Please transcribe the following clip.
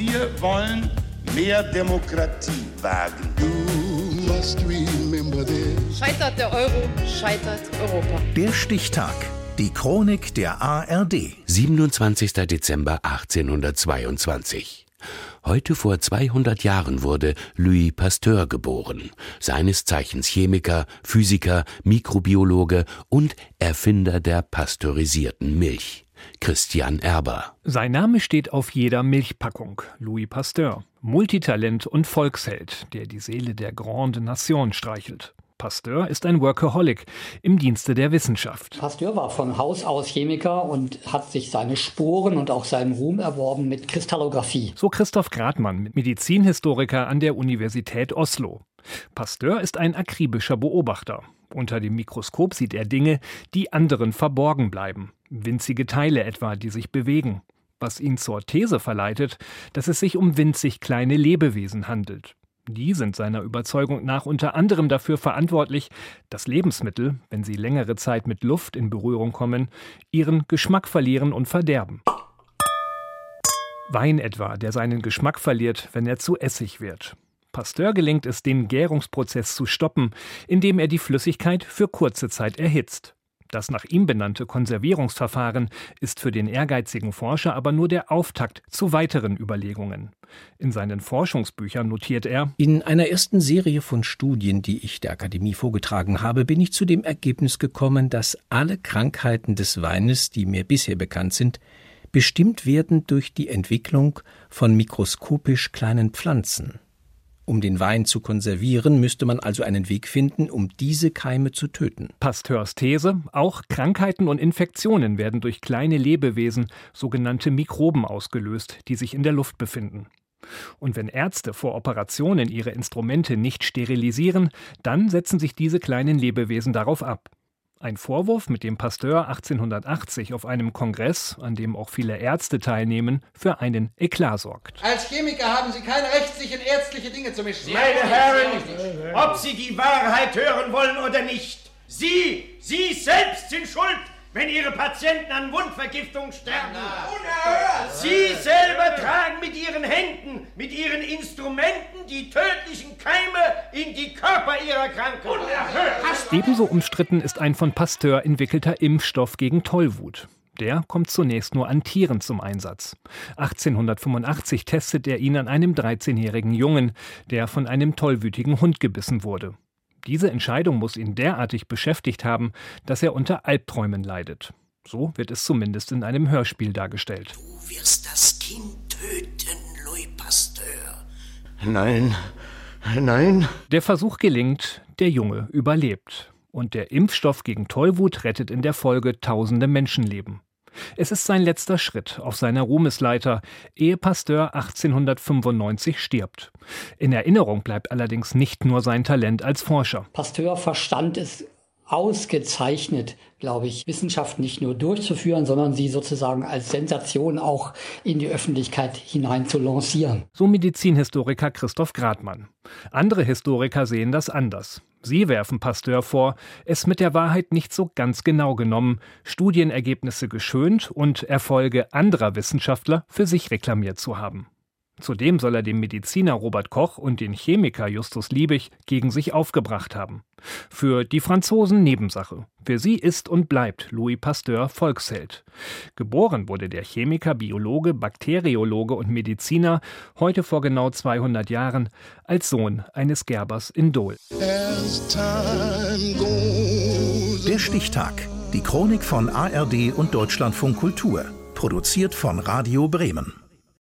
Wir wollen mehr Demokratie wagen. Scheitert der Euro, scheitert Europa. Der Stichtag. Die Chronik der ARD. 27. Dezember 1822. Heute vor 200 Jahren wurde Louis Pasteur geboren, seines Zeichens Chemiker, Physiker, Mikrobiologe und Erfinder der pasteurisierten Milch. Christian Erber. Sein Name steht auf jeder Milchpackung. Louis Pasteur. Multitalent und Volksheld, der die Seele der Grande Nation streichelt. Pasteur ist ein Workaholic im Dienste der Wissenschaft. Pasteur war von Haus aus Chemiker und hat sich seine Sporen und auch seinen Ruhm erworben mit Kristallographie. So Christoph Gradmann, Medizinhistoriker an der Universität Oslo. Pasteur ist ein akribischer Beobachter. Unter dem Mikroskop sieht er Dinge, die anderen verborgen bleiben. Winzige Teile etwa, die sich bewegen. Was ihn zur These verleitet, dass es sich um winzig kleine Lebewesen handelt. Die sind seiner Überzeugung nach unter anderem dafür verantwortlich, dass Lebensmittel, wenn sie längere Zeit mit Luft in Berührung kommen, ihren Geschmack verlieren und verderben. Wein etwa, der seinen Geschmack verliert, wenn er zu Essig wird. Pasteur gelingt es, den Gärungsprozess zu stoppen, indem er die Flüssigkeit für kurze Zeit erhitzt. Das nach ihm benannte Konservierungsverfahren ist für den ehrgeizigen Forscher aber nur der Auftakt zu weiteren Überlegungen. In seinen Forschungsbüchern notiert er In einer ersten Serie von Studien, die ich der Akademie vorgetragen habe, bin ich zu dem Ergebnis gekommen, dass alle Krankheiten des Weines, die mir bisher bekannt sind, bestimmt werden durch die Entwicklung von mikroskopisch kleinen Pflanzen. Um den Wein zu konservieren, müsste man also einen Weg finden, um diese Keime zu töten. Pasteurs These, auch Krankheiten und Infektionen werden durch kleine Lebewesen, sogenannte Mikroben, ausgelöst, die sich in der Luft befinden. Und wenn Ärzte vor Operationen ihre Instrumente nicht sterilisieren, dann setzen sich diese kleinen Lebewesen darauf ab. Ein Vorwurf, mit dem Pasteur 1880 auf einem Kongress, an dem auch viele Ärzte teilnehmen, für einen Eklat sorgt. Als Chemiker haben Sie kein Recht, sich in ärztliche Dinge zu mischen. Meine Herren, ob Sie die Wahrheit hören wollen oder nicht, Sie, Sie selbst sind schuld wenn Ihre Patienten an Wundvergiftung sterben. Unerhört! Sie selber tragen mit Ihren Händen, mit Ihren Instrumenten die tödlichen Keime in die Körper Ihrer Kranken. Unerhört! Ebenso umstritten ist ein von Pasteur entwickelter Impfstoff gegen Tollwut. Der kommt zunächst nur an Tieren zum Einsatz. 1885 testet er ihn an einem 13-jährigen Jungen, der von einem tollwütigen Hund gebissen wurde. Diese Entscheidung muss ihn derartig beschäftigt haben, dass er unter Albträumen leidet. So wird es zumindest in einem Hörspiel dargestellt. Du wirst das Kind töten, Louis Pasteur. Nein, nein. Der Versuch gelingt, der Junge überlebt. Und der Impfstoff gegen Tollwut rettet in der Folge tausende Menschenleben. Es ist sein letzter Schritt auf seiner Ruhmesleiter, ehe Pasteur 1895 stirbt. In Erinnerung bleibt allerdings nicht nur sein Talent als Forscher. Pasteur verstand es ausgezeichnet, glaube ich, Wissenschaft nicht nur durchzuführen, sondern sie sozusagen als Sensation auch in die Öffentlichkeit hinein zu lancieren. So Medizinhistoriker Christoph Gradmann. Andere Historiker sehen das anders. Sie werfen Pasteur vor, es mit der Wahrheit nicht so ganz genau genommen, Studienergebnisse geschönt und Erfolge anderer Wissenschaftler für sich reklamiert zu haben. Zudem soll er den Mediziner Robert Koch und den Chemiker Justus Liebig gegen sich aufgebracht haben. Für die Franzosen Nebensache. Für sie ist und bleibt Louis Pasteur Volksheld. Geboren wurde der Chemiker, Biologe, Bakteriologe und Mediziner heute vor genau 200 Jahren als Sohn eines Gerbers in Dole. Der Stichtag. Die Chronik von ARD und Deutschlandfunk Kultur. Produziert von Radio Bremen.